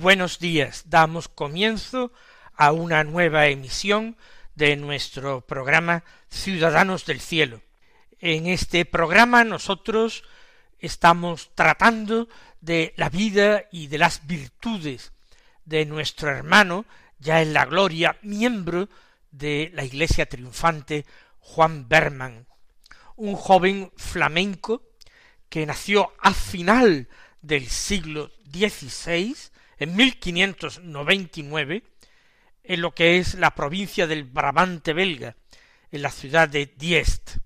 Buenos días. Damos comienzo a una nueva emisión de nuestro programa Ciudadanos del Cielo. En este programa nosotros estamos tratando de la vida y de las virtudes de nuestro hermano, ya en la gloria, miembro de la Iglesia triunfante, Juan Berman, un joven flamenco que nació a final del siglo XVI en 1599 en lo que es la provincia del Brabante belga, en la ciudad de Diest,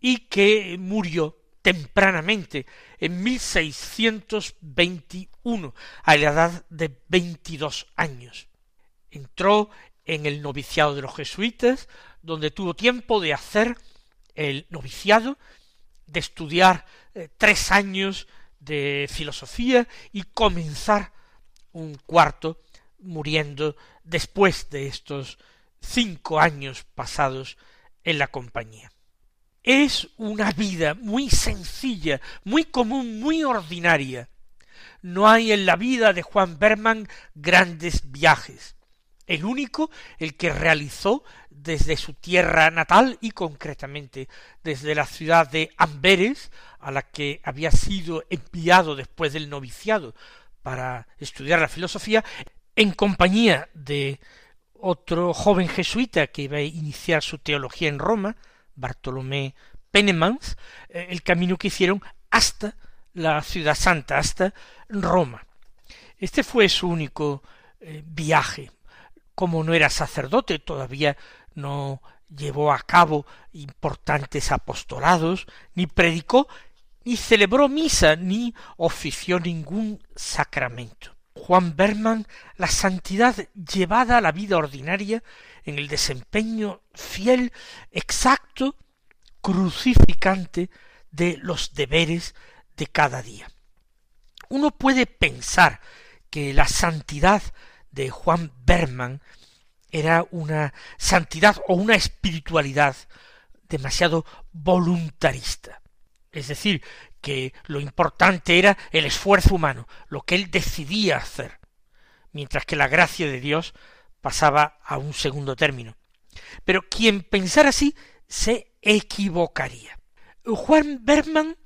y que murió tempranamente en 1621 a la edad de 22 años. Entró en el noviciado de los jesuitas, donde tuvo tiempo de hacer el noviciado, de estudiar eh, tres años de filosofía y comenzar un cuarto muriendo después de estos cinco años pasados en la compañía. Es una vida muy sencilla, muy común, muy ordinaria. No hay en la vida de Juan Berman grandes viajes. El único, el que realizó desde su tierra natal y concretamente desde la ciudad de Amberes, a la que había sido enviado después del noviciado para estudiar la filosofía en compañía de otro joven jesuita que iba a iniciar su teología en Roma, Bartolomé Penemans, eh, el camino que hicieron hasta la ciudad santa, hasta Roma. Este fue su único eh, viaje. Como no era sacerdote, todavía no llevó a cabo importantes apostolados, ni predicó, ni celebró misa, ni ofició ningún sacramento. Juan Berman, la santidad llevada a la vida ordinaria en el desempeño fiel, exacto, crucificante de los deberes de cada día. Uno puede pensar que la santidad de Juan Berman era una santidad o una espiritualidad demasiado voluntarista. Es decir, que lo importante era el esfuerzo humano, lo que él decidía hacer, mientras que la gracia de Dios pasaba a un segundo término. Pero quien pensara así se equivocaría. Juan Berman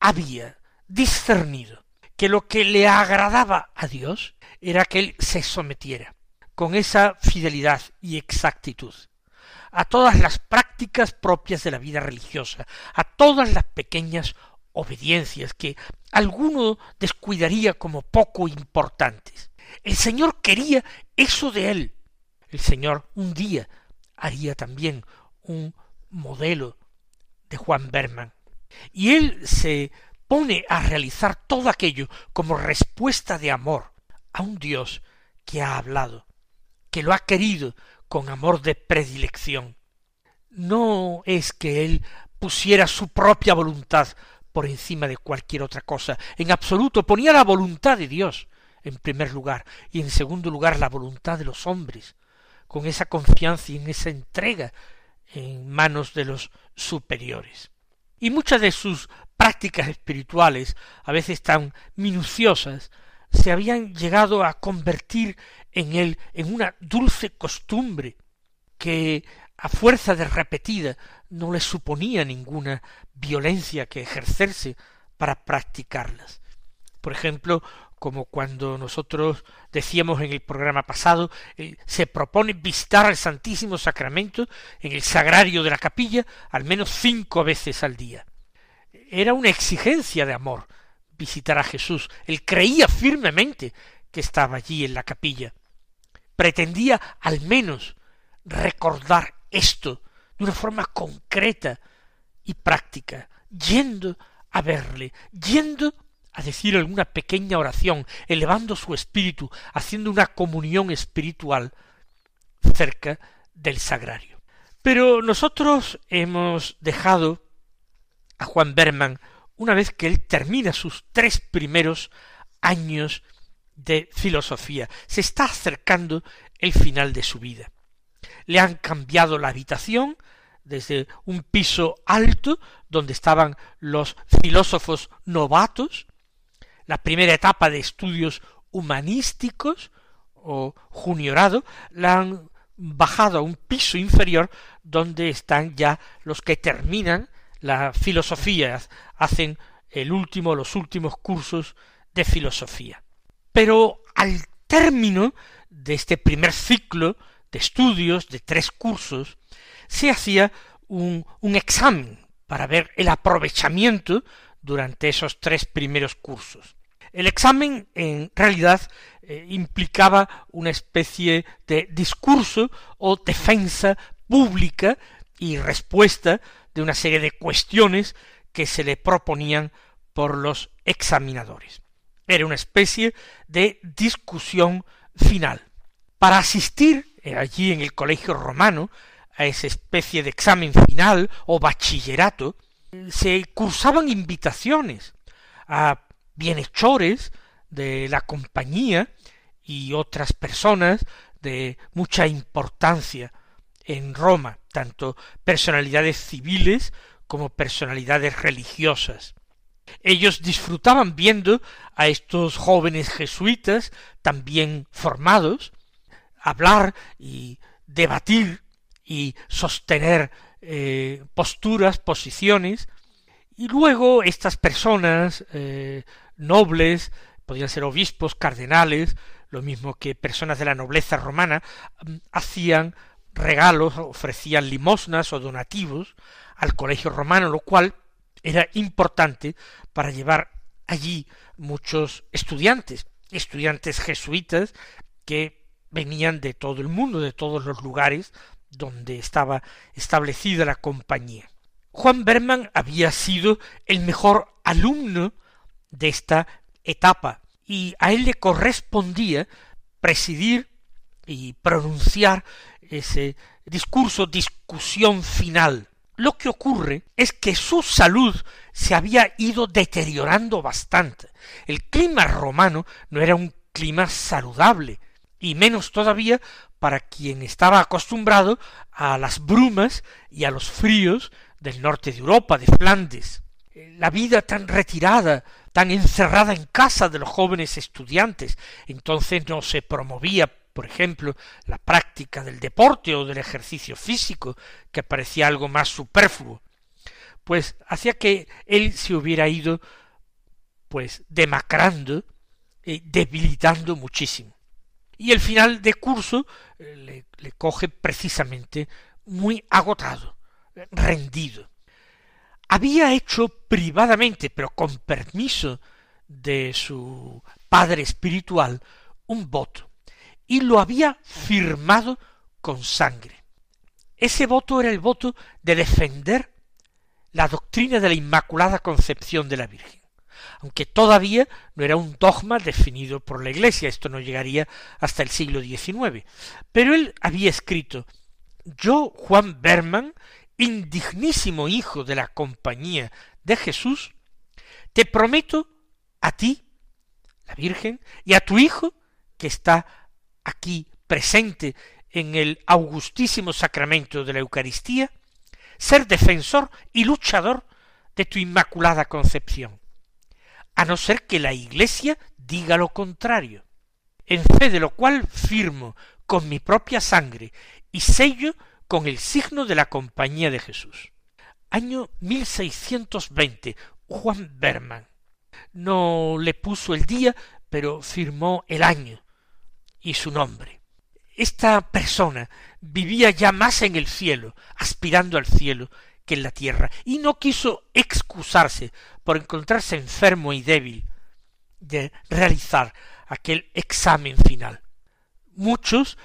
había discernido que lo que le agradaba a Dios era que él se sometiera con esa fidelidad y exactitud a todas las prácticas propias de la vida religiosa, a todas las pequeñas obediencias que alguno descuidaría como poco importantes. El Señor quería eso de él. El Señor un día haría también un modelo de Juan Berman. Y él se pone a realizar todo aquello como respuesta de amor a un Dios que ha hablado, que lo ha querido con amor de predilección. No es que él pusiera su propia voluntad por encima de cualquier otra cosa. En absoluto ponía la voluntad de Dios en primer lugar y en segundo lugar la voluntad de los hombres, con esa confianza y en esa entrega en manos de los superiores. Y muchas de sus prácticas espirituales, a veces tan minuciosas, se habían llegado a convertir en él en una dulce costumbre que a fuerza de repetida no le suponía ninguna violencia que ejercerse para practicarlas. Por ejemplo, como cuando nosotros decíamos en el programa pasado, eh, se propone visitar el Santísimo Sacramento en el sagrario de la capilla al menos cinco veces al día. Era una exigencia de amor visitar a Jesús. Él creía firmemente que estaba allí en la capilla. Pretendía al menos recordar esto de una forma concreta y práctica, yendo a verle, yendo a decir alguna pequeña oración, elevando su espíritu, haciendo una comunión espiritual cerca del sagrario. Pero nosotros hemos dejado a Juan Berman una vez que él termina sus tres primeros años de filosofía. Se está acercando el final de su vida. Le han cambiado la habitación desde un piso alto donde estaban los filósofos novatos, la primera etapa de estudios humanísticos o juniorado, la han bajado a un piso inferior donde están ya los que terminan la filosofía, hacen el último, los últimos cursos de filosofía. Pero al término de este primer ciclo de estudios de tres cursos, se hacía un, un examen para ver el aprovechamiento durante esos tres primeros cursos. El examen en realidad eh, implicaba una especie de discurso o defensa pública y respuesta de una serie de cuestiones que se le proponían por los examinadores. Era una especie de discusión final. Para asistir eh, allí en el colegio romano a esa especie de examen final o bachillerato, se cursaban invitaciones a bienhechores de la compañía y otras personas de mucha importancia en Roma, tanto personalidades civiles como personalidades religiosas. Ellos disfrutaban viendo a estos jóvenes jesuitas también formados hablar y debatir y sostener eh, posturas, posiciones, y luego estas personas eh, nobles, podían ser obispos, cardenales, lo mismo que personas de la nobleza romana, mm, hacían regalos, ofrecían limosnas o donativos al colegio romano, lo cual era importante para llevar allí muchos estudiantes, estudiantes jesuitas que venían de todo el mundo, de todos los lugares donde estaba establecida la compañía. Juan Berman había sido el mejor alumno de esta etapa y a él le correspondía presidir y pronunciar ese discurso, discusión final. Lo que ocurre es que su salud se había ido deteriorando bastante. El clima romano no era un clima saludable, y menos todavía para quien estaba acostumbrado a las brumas y a los fríos del norte de Europa, de Flandes. La vida tan retirada, tan encerrada en casa de los jóvenes estudiantes, entonces no se promovía por ejemplo, la práctica del deporte o del ejercicio físico, que parecía algo más superfluo, pues hacía que él se hubiera ido pues demacrando y debilitando muchísimo. Y el final de curso eh, le, le coge precisamente muy agotado, rendido. Había hecho privadamente, pero con permiso de su padre espiritual, un voto y lo había firmado con sangre. Ese voto era el voto de defender la doctrina de la Inmaculada Concepción de la Virgen, aunque todavía no era un dogma definido por la Iglesia, esto no llegaría hasta el siglo XIX, pero él había escrito Yo, Juan Berman, indignísimo hijo de la compañía de Jesús, te prometo a ti, la Virgen, y a tu hijo, que está aquí presente en el augustísimo sacramento de la Eucaristía, ser defensor y luchador de tu inmaculada concepción, a no ser que la Iglesia diga lo contrario, en fe de lo cual firmo con mi propia sangre y sello con el signo de la Compañía de Jesús. Año 1620, Juan Berman. No le puso el día, pero firmó el año, y su nombre. Esta persona vivía ya más en el cielo, aspirando al cielo, que en la tierra, y no quiso excusarse por encontrarse enfermo y débil de realizar aquel examen final. Muchos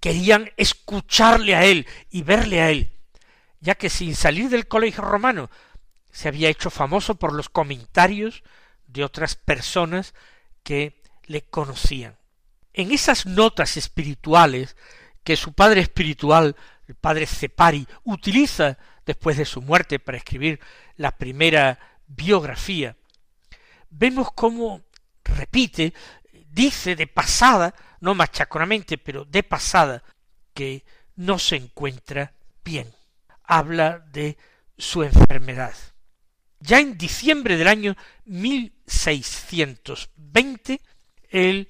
querían escucharle a él y verle a él, ya que sin salir del colegio romano se había hecho famoso por los comentarios de otras personas que le conocían. En esas notas espirituales que su padre espiritual, el padre Cepari, utiliza después de su muerte para escribir la primera biografía, vemos cómo repite, dice de pasada, no machaconamente, pero de pasada, que no se encuentra bien. Habla de su enfermedad. Ya en diciembre del año 1620, él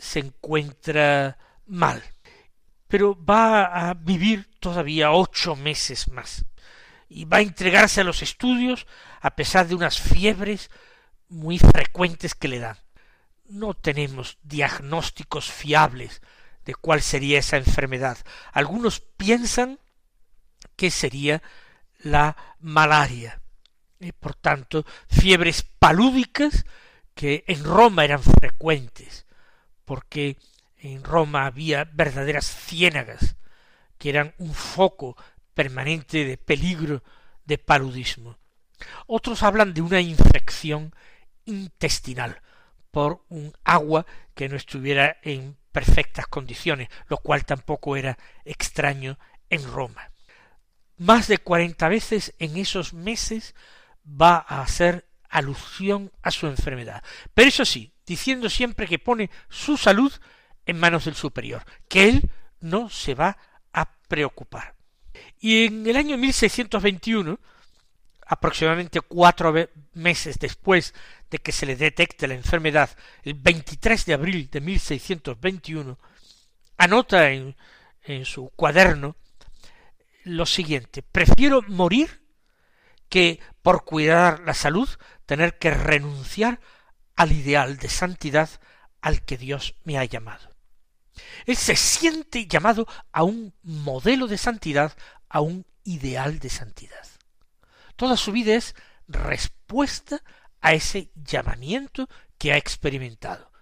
se encuentra mal, pero va a vivir todavía ocho meses más y va a entregarse a los estudios a pesar de unas fiebres muy frecuentes que le dan. No tenemos diagnósticos fiables de cuál sería esa enfermedad. Algunos piensan que sería la malaria. Y por tanto, fiebres palúdicas que en Roma eran frecuentes, porque en Roma había verdaderas ciénagas que eran un foco permanente de peligro de paludismo. Otros hablan de una infección intestinal por un agua que no estuviera en perfectas condiciones, lo cual tampoco era extraño en Roma. Más de cuarenta veces en esos meses va a hacer alusión a su enfermedad. Pero eso sí, diciendo siempre que pone su salud en manos del superior, que él no se va a preocupar. Y en el año 1621, aproximadamente cuatro meses después de que se le detecte la enfermedad, el 23 de abril de 1621, anota en, en su cuaderno lo siguiente, prefiero morir que por cuidar la salud tener que renunciar al ideal de santidad al que Dios me ha llamado. Él se siente llamado a un modelo de santidad, a un ideal de santidad. Toda su vida es respuesta a ese llamamiento que ha experimentado.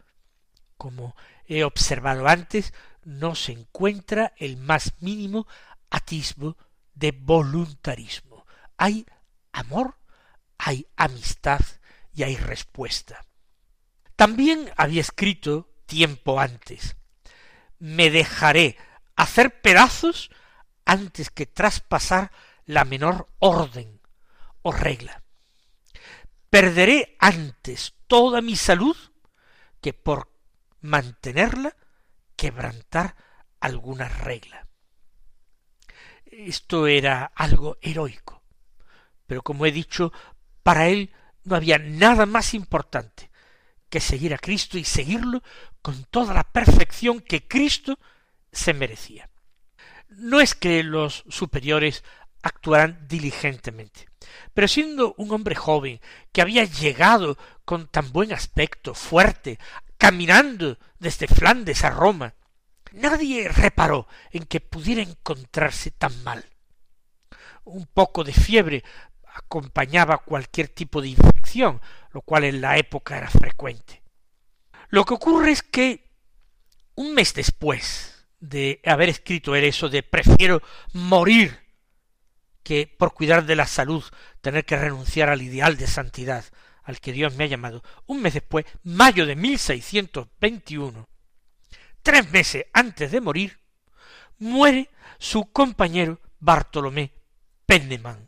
Como he observado antes, no se encuentra el más mínimo atisbo de voluntarismo. Hay amor, hay amistad y hay respuesta. También había escrito tiempo antes, me dejaré hacer pedazos antes que traspasar la menor orden o regla. Perderé antes toda mi salud que por mantenerla quebrantar alguna regla. Esto era algo heroico, pero como he dicho, para él no había nada más importante que seguir a Cristo y seguirlo con toda la perfección que Cristo se merecía. No es que los superiores actuaran diligentemente, pero siendo un hombre joven que había llegado con tan buen aspecto, fuerte, caminando desde Flandes a Roma, nadie reparó en que pudiera encontrarse tan mal. Un poco de fiebre acompañaba cualquier tipo de infección, lo cual en la época era frecuente. Lo que ocurre es que un mes después de haber escrito él eso de prefiero morir que por cuidar de la salud tener que renunciar al ideal de santidad al que Dios me ha llamado, un mes después, mayo de 1621, tres meses antes de morir, muere su compañero Bartolomé Penneman,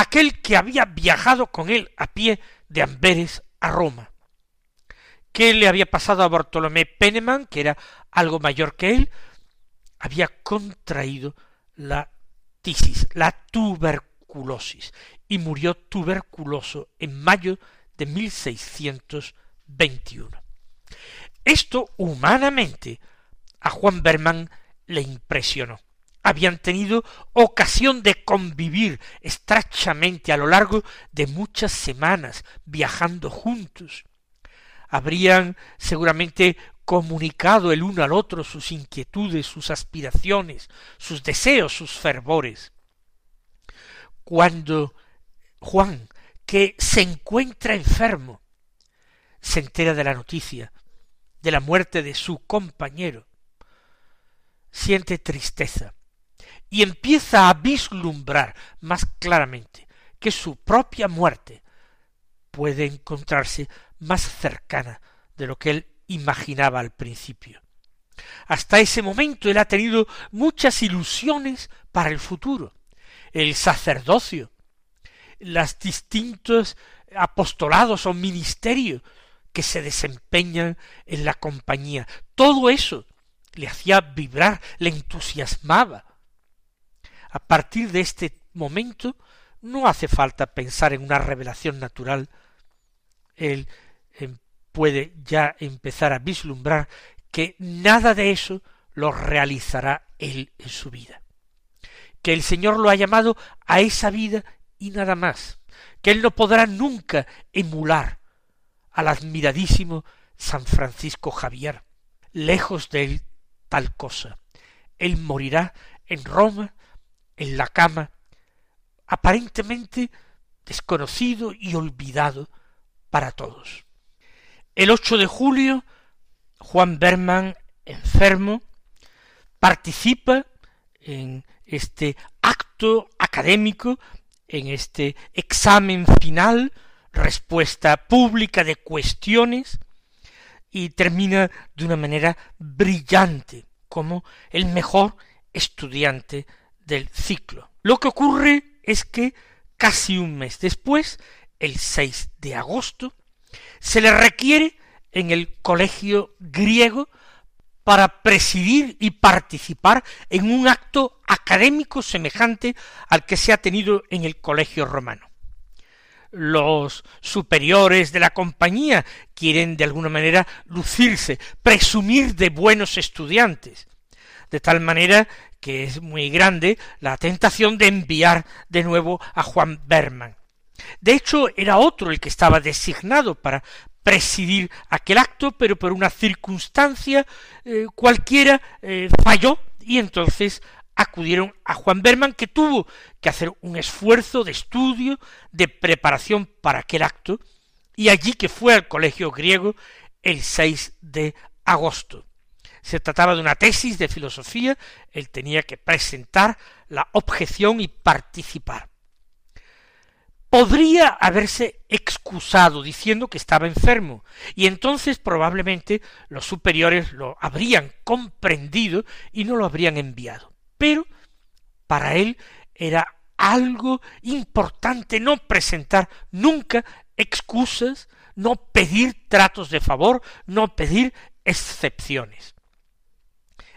aquel que había viajado con él a pie de Amberes a Roma. ¿Qué le había pasado a Bartolomé Penneman, que era algo mayor que él? Había contraído la tisis, la tuberculosis, y murió tuberculoso en mayo de 1621. Esto humanamente a Juan Berman le impresionó habían tenido ocasión de convivir estrechamente a lo largo de muchas semanas, viajando juntos. Habrían seguramente comunicado el uno al otro sus inquietudes, sus aspiraciones, sus deseos, sus fervores. cuando Juan, que se encuentra enfermo, se entera de la noticia de la muerte de su compañero, siente tristeza y empieza a vislumbrar más claramente que su propia muerte puede encontrarse más cercana de lo que él imaginaba al principio. Hasta ese momento él ha tenido muchas ilusiones para el futuro. El sacerdocio, los distintos apostolados o ministerios que se desempeñan en la compañía. Todo eso le hacía vibrar, le entusiasmaba. A partir de este momento no hace falta pensar en una revelación natural. Él em, puede ya empezar a vislumbrar que nada de eso lo realizará él en su vida. Que el Señor lo ha llamado a esa vida y nada más. Que él no podrá nunca emular al admiradísimo San Francisco Javier. Lejos de él tal cosa. Él morirá en Roma, en la cama, aparentemente desconocido y olvidado para todos. El 8 de julio, Juan Berman, enfermo, participa en este acto académico, en este examen final, respuesta pública de cuestiones, y termina de una manera brillante como el mejor estudiante del ciclo. Lo que ocurre es que casi un mes después, el 6 de agosto, se le requiere en el colegio griego para presidir y participar en un acto académico semejante al que se ha tenido en el colegio romano los superiores de la compañía quieren de alguna manera lucirse, presumir de buenos estudiantes, de tal manera que es muy grande la tentación de enviar de nuevo a Juan Berman. De hecho, era otro el que estaba designado para presidir aquel acto, pero por una circunstancia eh, cualquiera eh, falló y entonces acudieron a Juan Berman, que tuvo que hacer un esfuerzo de estudio, de preparación para aquel acto, y allí que fue al colegio griego el 6 de agosto. Se trataba de una tesis de filosofía, él tenía que presentar la objeción y participar. Podría haberse excusado diciendo que estaba enfermo, y entonces probablemente los superiores lo habrían comprendido y no lo habrían enviado pero para él era algo importante no presentar nunca excusas, no pedir tratos de favor, no pedir excepciones.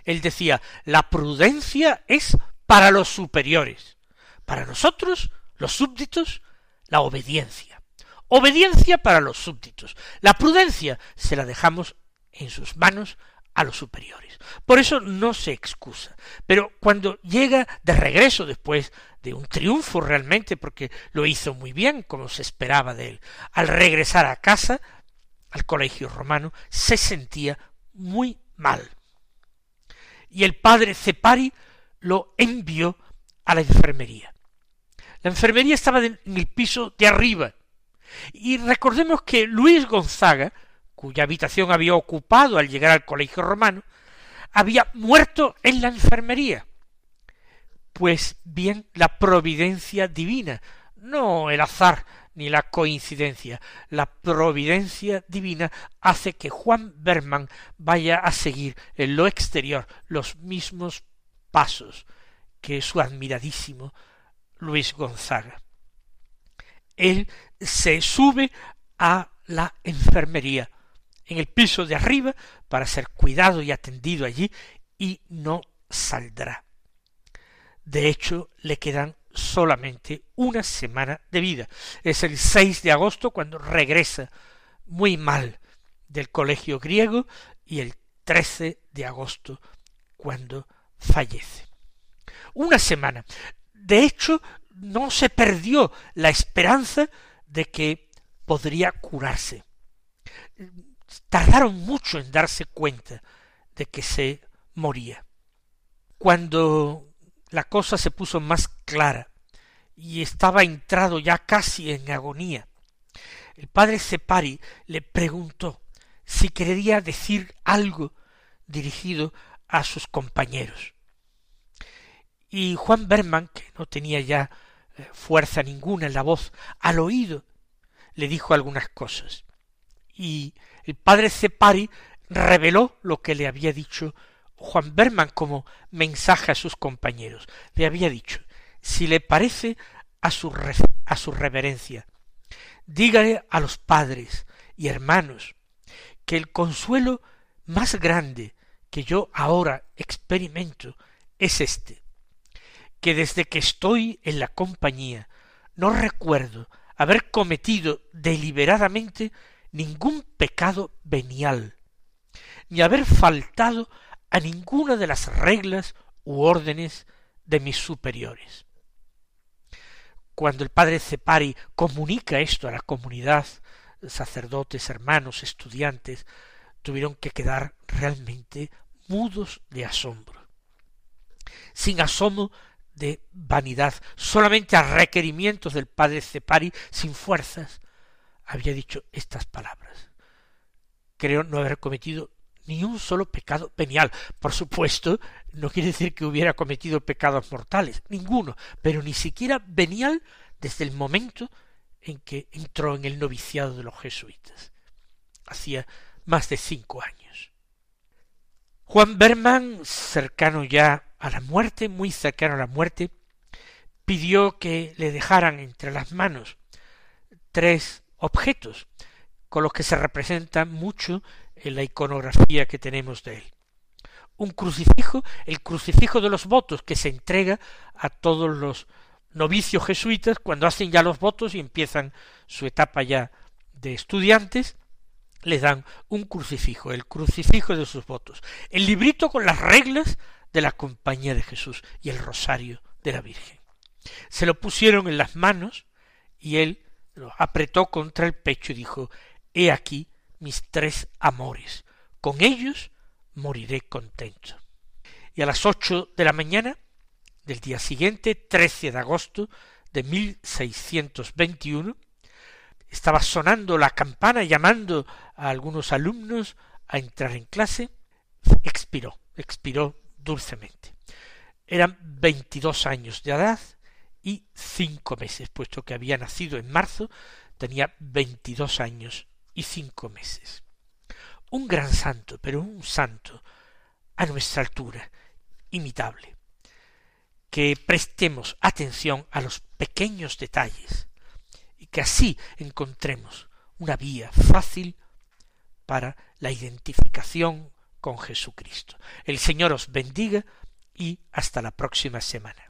Él decía, la prudencia es para los superiores, para nosotros, los súbditos, la obediencia. Obediencia para los súbditos. La prudencia se la dejamos en sus manos a los superiores. Por eso no se excusa. Pero cuando llega de regreso después de un triunfo realmente, porque lo hizo muy bien, como se esperaba de él, al regresar a casa, al colegio romano, se sentía muy mal. Y el padre Cepari lo envió a la enfermería. La enfermería estaba en el piso de arriba. Y recordemos que Luis Gonzaga, cuya habitación había ocupado al llegar al colegio romano, había muerto en la enfermería. Pues bien, la providencia divina, no el azar ni la coincidencia, la providencia divina hace que Juan Berman vaya a seguir en lo exterior los mismos pasos que su admiradísimo Luis Gonzaga. Él se sube a la enfermería en el piso de arriba para ser cuidado y atendido allí y no saldrá. De hecho, le quedan solamente una semana de vida. Es el 6 de agosto cuando regresa muy mal del colegio griego y el 13 de agosto cuando fallece. Una semana. De hecho, no se perdió la esperanza de que podría curarse tardaron mucho en darse cuenta de que se moría. Cuando la cosa se puso más clara y estaba entrado ya casi en agonía. El padre Separi le preguntó si quería decir algo dirigido a sus compañeros. Y Juan Berman, que no tenía ya eh, fuerza ninguna en la voz, al oído le dijo algunas cosas. Y el padre Cepari reveló lo que le había dicho Juan Berman como mensaje a sus compañeros. Le había dicho, si le parece a su, a su reverencia, dígale a los padres y hermanos que el consuelo más grande que yo ahora experimento es este, que desde que estoy en la compañía no recuerdo haber cometido deliberadamente ningún pecado venial, ni haber faltado a ninguna de las reglas u órdenes de mis superiores. Cuando el padre Cepari comunica esto a la comunidad, sacerdotes, hermanos, estudiantes, tuvieron que quedar realmente mudos de asombro, sin asomo de vanidad, solamente a requerimientos del padre Cepari, sin fuerzas, había dicho estas palabras. Creo no haber cometido ni un solo pecado venial. Por supuesto, no quiere decir que hubiera cometido pecados mortales, ninguno, pero ni siquiera venial desde el momento en que entró en el noviciado de los jesuitas. Hacía más de cinco años. Juan Berman, cercano ya a la muerte, muy cercano a la muerte, pidió que le dejaran entre las manos tres objetos con los que se representa mucho en la iconografía que tenemos de él. Un crucifijo, el crucifijo de los votos que se entrega a todos los novicios jesuitas cuando hacen ya los votos y empiezan su etapa ya de estudiantes, le dan un crucifijo, el crucifijo de sus votos, el librito con las reglas de la compañía de Jesús y el rosario de la Virgen. Se lo pusieron en las manos y él lo apretó contra el pecho y dijo He aquí mis tres amores, con ellos moriré contento. Y a las ocho de la mañana del día siguiente, 13 de agosto de 1621, estaba sonando la campana llamando a algunos alumnos a entrar en clase, expiró, expiró dulcemente. Eran veintidós años de edad y cinco meses, puesto que había nacido en marzo, tenía veintidós años y cinco meses. Un gran santo, pero un santo a nuestra altura, imitable. Que prestemos atención a los pequeños detalles y que así encontremos una vía fácil para la identificación con Jesucristo. El Señor os bendiga y hasta la próxima semana.